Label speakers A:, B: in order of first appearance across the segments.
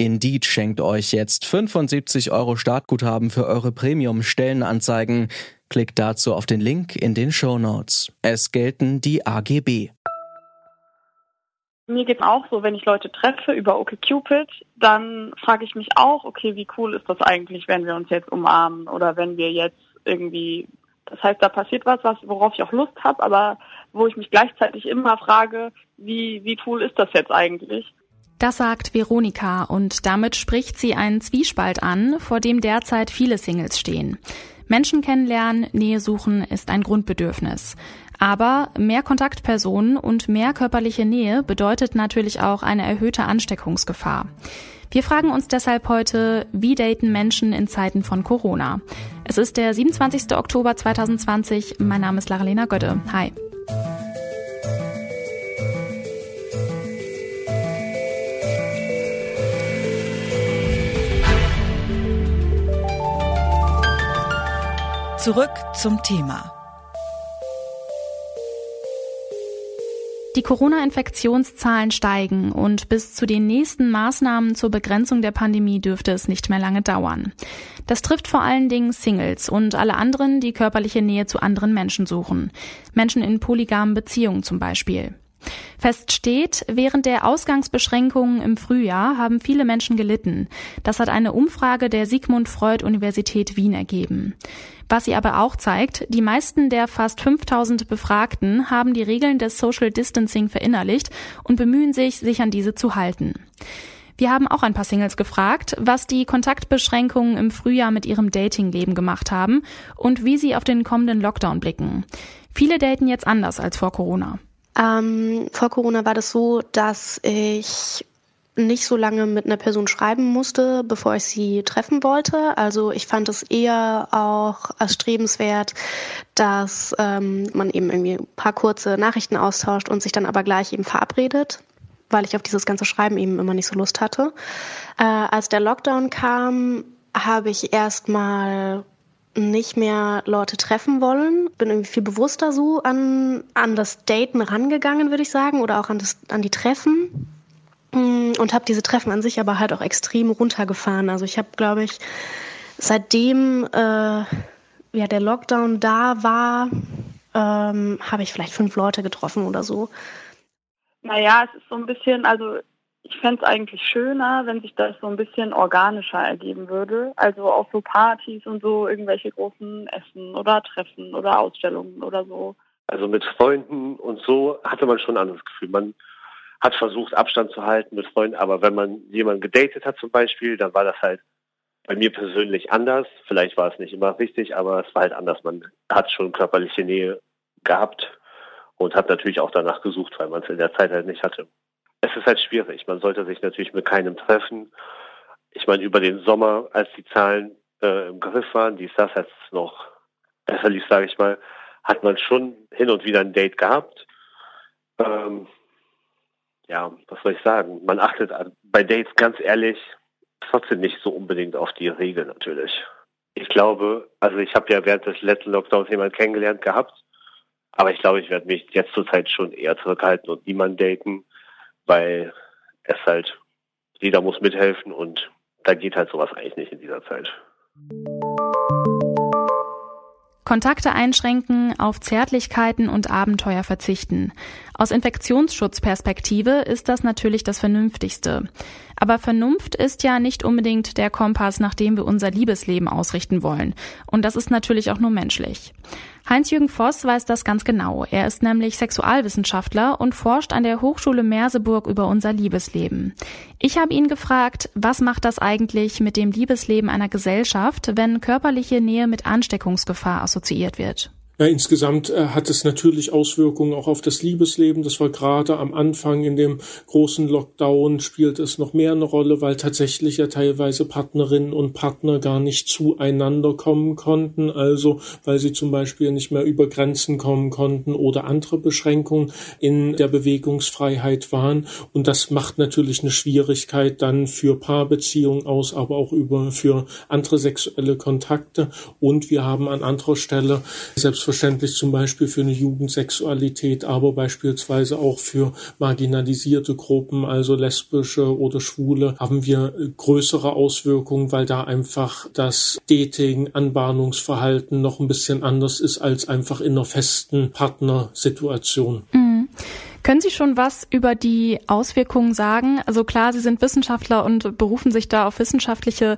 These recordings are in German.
A: Indeed schenkt euch jetzt 75 Euro Startguthaben für eure Premium-Stellenanzeigen. Klickt dazu auf den Link in den Show Notes. Es gelten die AGB.
B: Mir geht auch so, wenn ich Leute treffe über OkCupid, dann frage ich mich auch, okay, wie cool ist das eigentlich, wenn wir uns jetzt umarmen oder wenn wir jetzt irgendwie, das heißt, da passiert was, was worauf ich auch Lust habe, aber wo ich mich gleichzeitig immer frage, wie, wie cool ist das jetzt eigentlich?
C: Das sagt Veronika und damit spricht sie einen Zwiespalt an, vor dem derzeit viele Singles stehen. Menschen kennenlernen, Nähe suchen ist ein Grundbedürfnis. Aber mehr Kontaktpersonen und mehr körperliche Nähe bedeutet natürlich auch eine erhöhte Ansteckungsgefahr. Wir fragen uns deshalb heute, wie daten Menschen in Zeiten von Corona? Es ist der 27. Oktober 2020. Mein Name ist Laralena Götte. Hi.
D: Zurück zum Thema.
C: Die Corona-Infektionszahlen steigen und bis zu den nächsten Maßnahmen zur Begrenzung der Pandemie dürfte es nicht mehr lange dauern. Das trifft vor allen Dingen Singles und alle anderen, die körperliche Nähe zu anderen Menschen suchen. Menschen in polygamen Beziehungen zum Beispiel. Fest steht, während der Ausgangsbeschränkungen im Frühjahr haben viele Menschen gelitten. Das hat eine Umfrage der Sigmund Freud Universität Wien ergeben. Was sie aber auch zeigt, die meisten der fast 5000 Befragten haben die Regeln des Social Distancing verinnerlicht und bemühen sich, sich an diese zu halten. Wir haben auch ein paar Singles gefragt, was die Kontaktbeschränkungen im Frühjahr mit ihrem Datingleben gemacht haben und wie sie auf den kommenden Lockdown blicken. Viele daten jetzt anders als vor Corona.
E: Ähm, vor Corona war das so, dass ich nicht so lange mit einer Person schreiben musste, bevor ich sie treffen wollte. Also ich fand es eher auch erstrebenswert, dass ähm, man eben irgendwie ein paar kurze Nachrichten austauscht und sich dann aber gleich eben verabredet, weil ich auf dieses ganze Schreiben eben immer nicht so Lust hatte. Äh, als der Lockdown kam, habe ich erstmal nicht mehr Leute treffen wollen. Bin irgendwie viel bewusster so an, an das Daten rangegangen, würde ich sagen, oder auch an, das, an die Treffen. Mm, und habe diese Treffen an sich aber halt auch extrem runtergefahren. Also ich habe, glaube ich, seitdem äh, ja, der Lockdown da war, ähm, habe ich vielleicht fünf Leute getroffen oder so.
B: Naja, es ist so ein bisschen, also ich fände es eigentlich schöner, wenn sich das so ein bisschen organischer ergeben würde. Also auch so Partys und so, irgendwelche großen Essen oder Treffen oder Ausstellungen oder so.
F: Also mit Freunden und so hatte man schon ein anderes Gefühl. Man hat versucht, Abstand zu halten mit Freunden, aber wenn man jemanden gedatet hat zum Beispiel, dann war das halt bei mir persönlich anders. Vielleicht war es nicht immer richtig, aber es war halt anders. Man hat schon körperliche Nähe gehabt und hat natürlich auch danach gesucht, weil man es in der Zeit halt nicht hatte es ist halt schwierig. Man sollte sich natürlich mit keinem treffen. Ich meine, über den Sommer, als die Zahlen äh, im Griff waren, die ist das jetzt noch besser lief, sage ich mal, hat man schon hin und wieder ein Date gehabt. Ähm, ja, was soll ich sagen? Man achtet bei Dates ganz ehrlich trotzdem nicht so unbedingt auf die Regel natürlich. Ich glaube, also ich habe ja während des letzten Lockdowns jemanden kennengelernt gehabt, aber ich glaube, ich werde mich jetzt zurzeit schon eher zurückhalten und niemanden daten, weil es halt, jeder muss mithelfen und da geht halt sowas eigentlich nicht in dieser Zeit.
C: Kontakte einschränken, auf Zärtlichkeiten und Abenteuer verzichten. Aus Infektionsschutzperspektive ist das natürlich das Vernünftigste. Aber Vernunft ist ja nicht unbedingt der Kompass, nach dem wir unser Liebesleben ausrichten wollen. Und das ist natürlich auch nur menschlich. Heinz-Jürgen Voss weiß das ganz genau. Er ist nämlich Sexualwissenschaftler und forscht an der Hochschule Merseburg über unser Liebesleben. Ich habe ihn gefragt, was macht das eigentlich mit dem Liebesleben einer Gesellschaft, wenn körperliche Nähe mit Ansteckungsgefahr assoziiert wird?
D: Ja, insgesamt äh, hat es natürlich Auswirkungen auch auf das Liebesleben. Das war gerade am Anfang in dem großen Lockdown spielt es noch mehr eine Rolle, weil tatsächlich ja teilweise Partnerinnen und Partner gar nicht zueinander kommen konnten. Also weil sie zum Beispiel nicht mehr über Grenzen kommen konnten oder andere Beschränkungen in der Bewegungsfreiheit waren. Und das macht natürlich eine Schwierigkeit dann für Paarbeziehungen aus, aber auch über für andere sexuelle Kontakte. Und wir haben an anderer Stelle selbst selbstverständlich zum Beispiel für eine Jugendsexualität, aber beispielsweise auch für marginalisierte Gruppen, also lesbische oder schwule, haben wir größere Auswirkungen, weil da einfach das Dating, Anbahnungsverhalten noch ein bisschen anders ist als einfach in einer festen Partnersituation.
C: Mhm. Können Sie schon was über die Auswirkungen sagen? Also klar, Sie sind Wissenschaftler und berufen sich da auf wissenschaftliche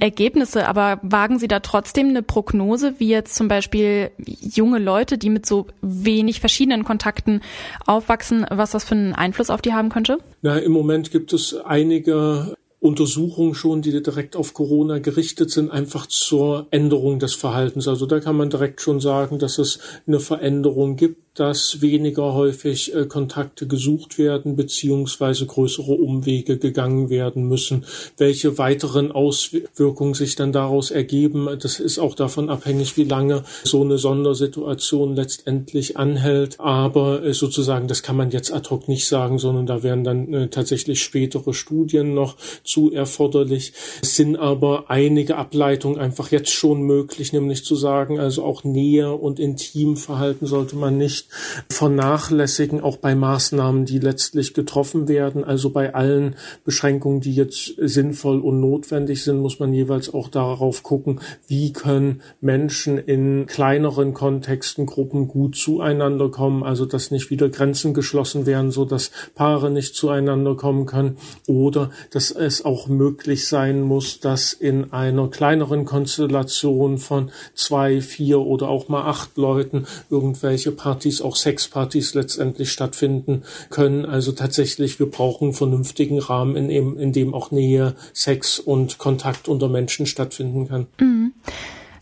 C: Ergebnisse, aber wagen Sie da trotzdem eine Prognose, wie jetzt zum Beispiel junge Leute, die mit so wenig verschiedenen Kontakten aufwachsen, was das für einen Einfluss auf die haben könnte?
D: Na, im Moment gibt es einige Untersuchungen schon, die direkt auf Corona gerichtet sind, einfach zur Änderung des Verhaltens. Also da kann man direkt schon sagen, dass es eine Veränderung gibt dass weniger häufig äh, Kontakte gesucht werden beziehungsweise größere Umwege gegangen werden müssen. Welche weiteren Auswirkungen sich dann daraus ergeben, das ist auch davon abhängig, wie lange so eine Sondersituation letztendlich anhält. Aber äh, sozusagen, das kann man jetzt ad hoc nicht sagen, sondern da wären dann äh, tatsächlich spätere Studien noch zu erforderlich. Es sind aber einige Ableitungen einfach jetzt schon möglich, nämlich zu sagen, also auch Nähe und Intimverhalten sollte man nicht vernachlässigen, auch bei Maßnahmen, die letztlich getroffen werden. Also bei allen Beschränkungen, die jetzt sinnvoll und notwendig sind, muss man jeweils auch darauf gucken, wie können Menschen in kleineren Kontexten, Gruppen gut zueinander kommen, also dass nicht wieder Grenzen geschlossen werden, so dass Paare nicht zueinander kommen können oder dass es auch möglich sein muss, dass in einer kleineren Konstellation von zwei, vier oder auch mal acht Leuten irgendwelche Partys Partys, auch Sexpartys letztendlich stattfinden können. Also tatsächlich, wir brauchen einen vernünftigen Rahmen, in dem, in dem auch Nähe, Sex und Kontakt unter Menschen stattfinden kann.
C: Mhm.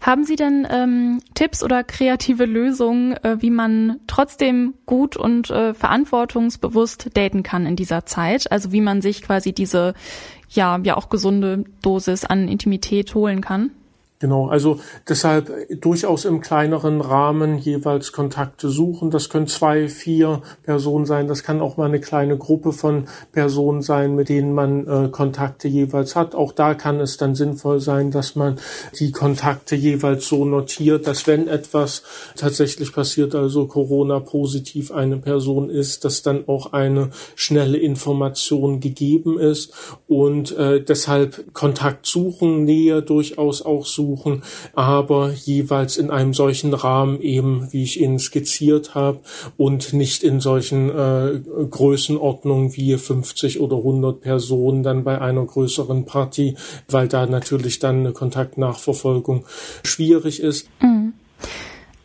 C: Haben Sie denn ähm, Tipps oder kreative Lösungen, äh, wie man trotzdem gut und äh, verantwortungsbewusst daten kann in dieser Zeit? Also wie man sich quasi diese ja ja auch gesunde Dosis an Intimität holen kann?
D: Genau, also deshalb durchaus im kleineren Rahmen jeweils Kontakte suchen. Das können zwei, vier Personen sein. Das kann auch mal eine kleine Gruppe von Personen sein, mit denen man äh, Kontakte jeweils hat. Auch da kann es dann sinnvoll sein, dass man die Kontakte jeweils so notiert, dass wenn etwas tatsächlich passiert, also Corona positiv eine Person ist, dass dann auch eine schnelle Information gegeben ist und äh, deshalb Kontakt suchen, Nähe durchaus auch suchen suchen, aber jeweils in einem solchen Rahmen eben, wie ich Ihnen skizziert habe, und nicht in solchen äh, Größenordnungen wie 50 oder 100 Personen dann bei einer größeren Party, weil da natürlich dann eine Kontaktnachverfolgung schwierig ist.
C: Mhm.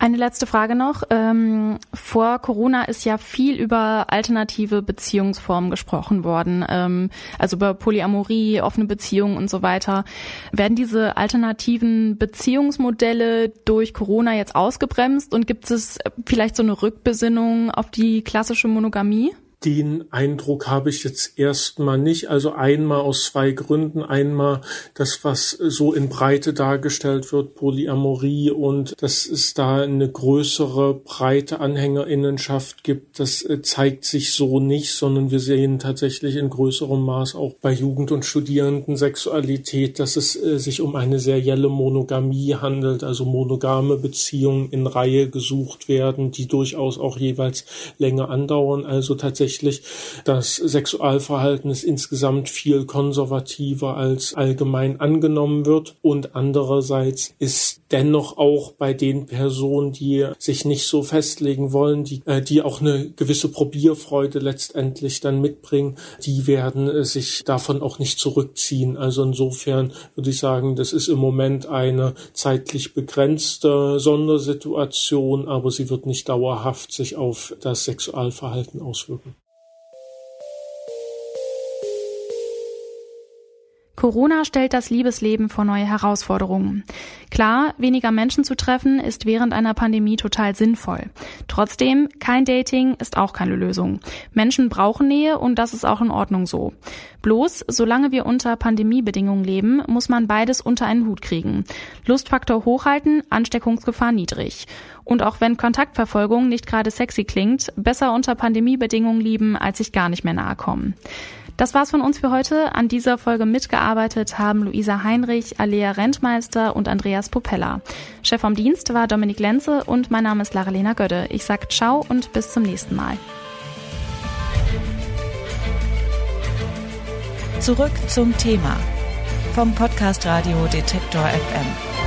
C: Eine letzte Frage noch. Ähm, vor Corona ist ja viel über alternative Beziehungsformen gesprochen worden, ähm, also über Polyamorie, offene Beziehungen und so weiter. Werden diese alternativen Beziehungsmodelle durch Corona jetzt ausgebremst und gibt es vielleicht so eine Rückbesinnung auf die klassische Monogamie?
D: Den Eindruck habe ich jetzt erstmal nicht. Also einmal aus zwei Gründen. Einmal das, was so in Breite dargestellt wird, Polyamorie und dass es da eine größere, breite Anhängerinnenschaft gibt. Das äh, zeigt sich so nicht, sondern wir sehen tatsächlich in größerem Maß auch bei Jugend- und Studierenden Sexualität, dass es äh, sich um eine serielle Monogamie handelt, also monogame Beziehungen in Reihe gesucht werden, die durchaus auch jeweils länger andauern. Also tatsächlich tatsächlich, das Sexualverhalten ist insgesamt viel konservativer als allgemein angenommen wird und andererseits ist dennoch auch bei den Personen, die sich nicht so festlegen wollen, die, äh, die auch eine gewisse Probierfreude letztendlich dann mitbringen, die werden äh, sich davon auch nicht zurückziehen. Also insofern würde ich sagen, das ist im Moment eine zeitlich begrenzte Sondersituation, aber sie wird nicht dauerhaft sich auf das Sexualverhalten auswirken.
C: Corona stellt das Liebesleben vor neue Herausforderungen. Klar, weniger Menschen zu treffen ist während einer Pandemie total sinnvoll. Trotzdem, kein Dating ist auch keine Lösung. Menschen brauchen Nähe und das ist auch in Ordnung so. Bloß, solange wir unter Pandemiebedingungen leben, muss man beides unter einen Hut kriegen. Lustfaktor hochhalten, Ansteckungsgefahr niedrig. Und auch wenn Kontaktverfolgung nicht gerade sexy klingt, besser unter Pandemiebedingungen lieben, als sich gar nicht mehr nahe kommen. Das war's von uns für heute. An dieser Folge mitgearbeitet haben Luisa Heinrich, Alea Rentmeister und Andreas Popella. Chef vom Dienst war Dominik Lenze und mein Name ist Lara-Lena Gödde. Ich sag ciao und bis zum nächsten Mal.
G: Zurück zum Thema vom Podcast Radio Detektor FM.